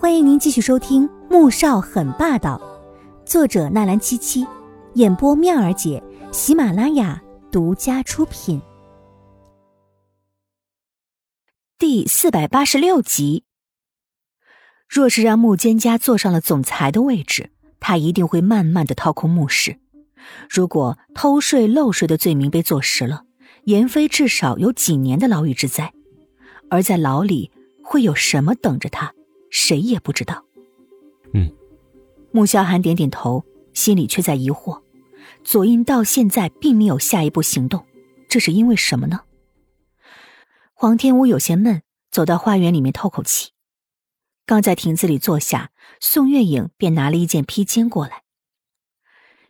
欢迎您继续收听《穆少很霸道》，作者纳兰七七，演播妙儿姐，喜马拉雅独家出品。第四百八十六集。若是让穆蒹家坐上了总裁的位置，他一定会慢慢的掏空穆氏。如果偷税漏税的罪名被坐实了，严飞至少有几年的牢狱之灾，而在牢里会有什么等着他？谁也不知道。嗯，穆萧寒点点头，心里却在疑惑：左印到现在并没有下一步行动，这是因为什么呢？黄天武有些闷，走到花园里面透口气。刚在亭子里坐下，宋月影便拿了一件披肩过来。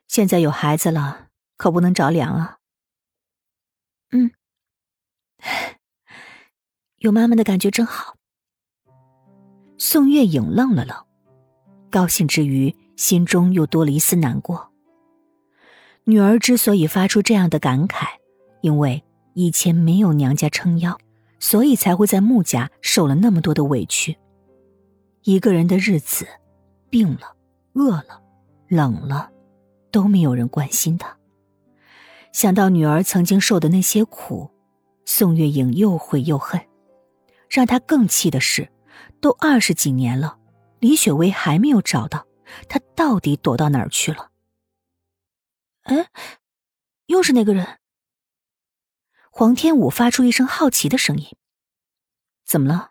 现在有孩子了，可不能着凉啊。嗯，有妈妈的感觉真好。宋月影愣了愣，高兴之余，心中又多了一丝难过。女儿之所以发出这样的感慨，因为以前没有娘家撑腰，所以才会在穆家受了那么多的委屈。一个人的日子，病了、饿了、冷了，都没有人关心他。想到女儿曾经受的那些苦，宋月影又悔又恨。让他更气的是。都二十几年了，李雪薇还没有找到，她到底躲到哪儿去了？哎，又是那个人。黄天武发出一声好奇的声音：“怎么了？”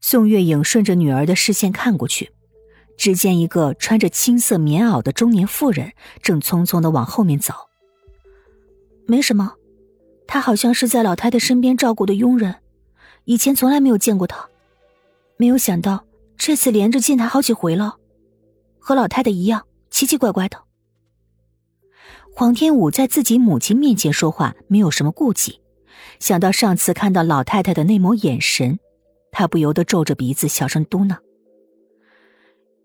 宋月影顺着女儿的视线看过去，只见一个穿着青色棉袄的中年妇人正匆匆的往后面走。没什么，她好像是在老太太身边照顾的佣人，以前从来没有见过她。没有想到这次连着见他好几回了，和老太太一样奇奇怪怪的。黄天武在自己母亲面前说话没有什么顾忌，想到上次看到老太太的那抹眼神，他不由得皱着鼻子小声嘟囔：“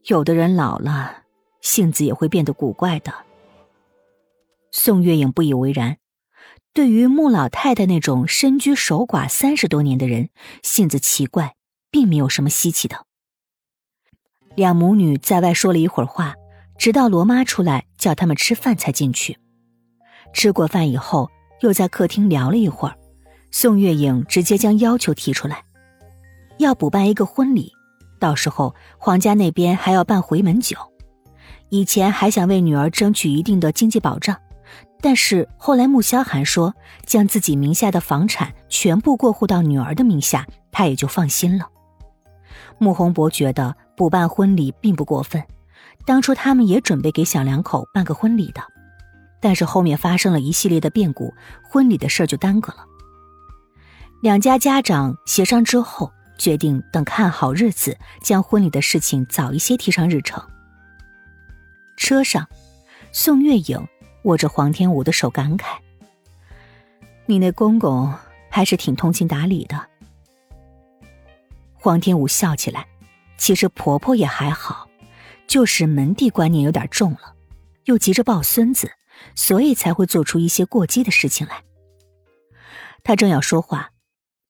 有的人老了，性子也会变得古怪的。”宋月影不以为然，对于穆老太太那种身居守寡三十多年的人，性子奇怪。并没有什么稀奇的。两母女在外说了一会儿话，直到罗妈出来叫他们吃饭才进去。吃过饭以后，又在客厅聊了一会儿。宋月影直接将要求提出来，要补办一个婚礼，到时候皇家那边还要办回门酒。以前还想为女儿争取一定的经济保障，但是后来穆萧寒说将自己名下的房产全部过户到女儿的名下，他也就放心了。穆宏博觉得补办婚礼并不过分，当初他们也准备给小两口办个婚礼的，但是后面发生了一系列的变故，婚礼的事就耽搁了。两家家长协商之后，决定等看好日子，将婚礼的事情早一些提上日程。车上，宋月影握着黄天武的手，感慨：“你那公公还是挺通情达理的。”黄天武笑起来，其实婆婆也还好，就是门第观念有点重了，又急着抱孙子，所以才会做出一些过激的事情来。他正要说话，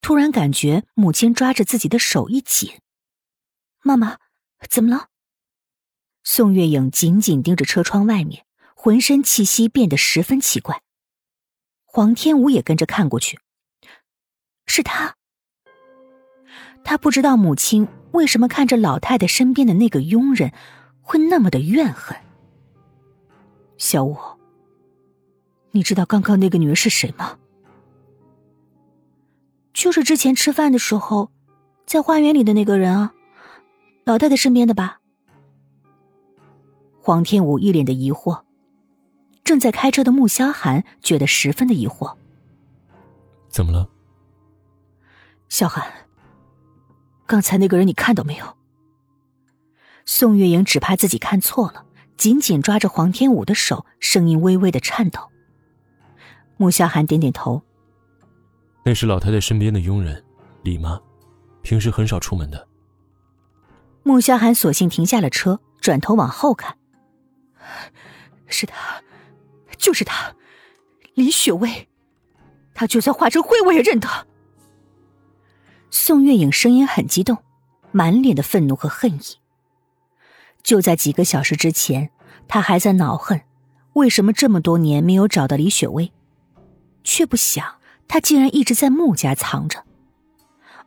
突然感觉母亲抓着自己的手一紧。妈妈，怎么了？宋月影紧紧盯着车窗外面，浑身气息变得十分奇怪。黄天武也跟着看过去，是他。他不知道母亲为什么看着老太太身边的那个佣人，会那么的怨恨。小五，你知道刚刚那个女人是谁吗？就是之前吃饭的时候，在花园里的那个人啊，老太太身边的吧？黄天武一脸的疑惑，正在开车的穆萧寒觉得十分的疑惑。怎么了？萧寒。刚才那个人你看到没有？宋月莹只怕自己看错了，紧紧抓着黄天武的手，声音微微的颤抖。穆萧寒点点头：“那是老太太身边的佣人，李妈，平时很少出门的。”穆萧寒索性停下了车，转头往后看：“是他，就是他，李雪薇，他就算化成灰，我也认得。”宋月影声音很激动：“满脸的愤怒和恨意。就在几个小时之前，他还在恼恨，为什么这么多年没有找到李雪薇，却不想她竟然一直在穆家藏着。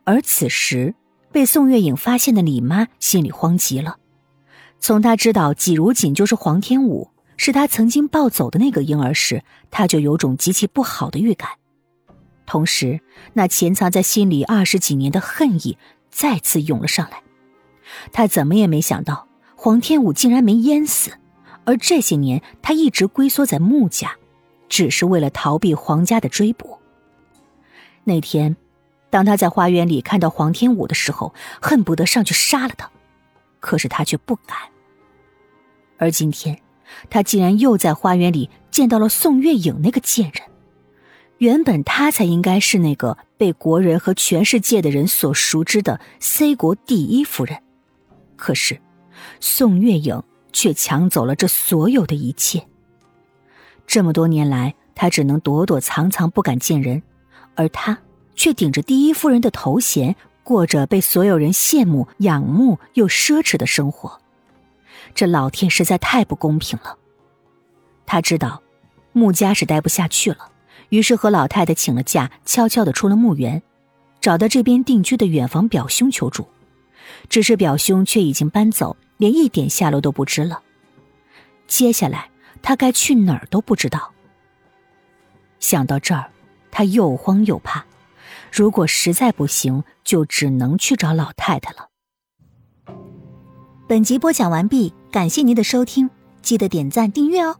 而此时被宋月影发现的李妈心里慌极了，从她知道季如锦就是黄天武，是她曾经抱走的那个婴儿时，她就有种极其不好的预感，同时那潜藏在心里二十几年的恨意再次涌了上来。他怎么也没想到。黄天武竟然没淹死，而这些年他一直龟缩在穆家，只是为了逃避黄家的追捕。那天，当他在花园里看到黄天武的时候，恨不得上去杀了他，可是他却不敢。而今天，他竟然又在花园里见到了宋月影那个贱人。原本他才应该是那个被国人和全世界的人所熟知的 C 国第一夫人，可是。宋月影却抢走了这所有的一切。这么多年来，他只能躲躲藏藏，不敢见人，而他却顶着第一夫人的头衔，过着被所有人羡慕、仰慕又奢侈的生活。这老天实在太不公平了。他知道，穆家是待不下去了，于是和老太太请了假，悄悄的出了墓园，找到这边定居的远房表兄求助。只是表兄却已经搬走。连一点下落都不知了。接下来他该去哪儿都不知道。想到这儿，他又慌又怕。如果实在不行，就只能去找老太太了。本集播讲完毕，感谢您的收听，记得点赞订阅哦。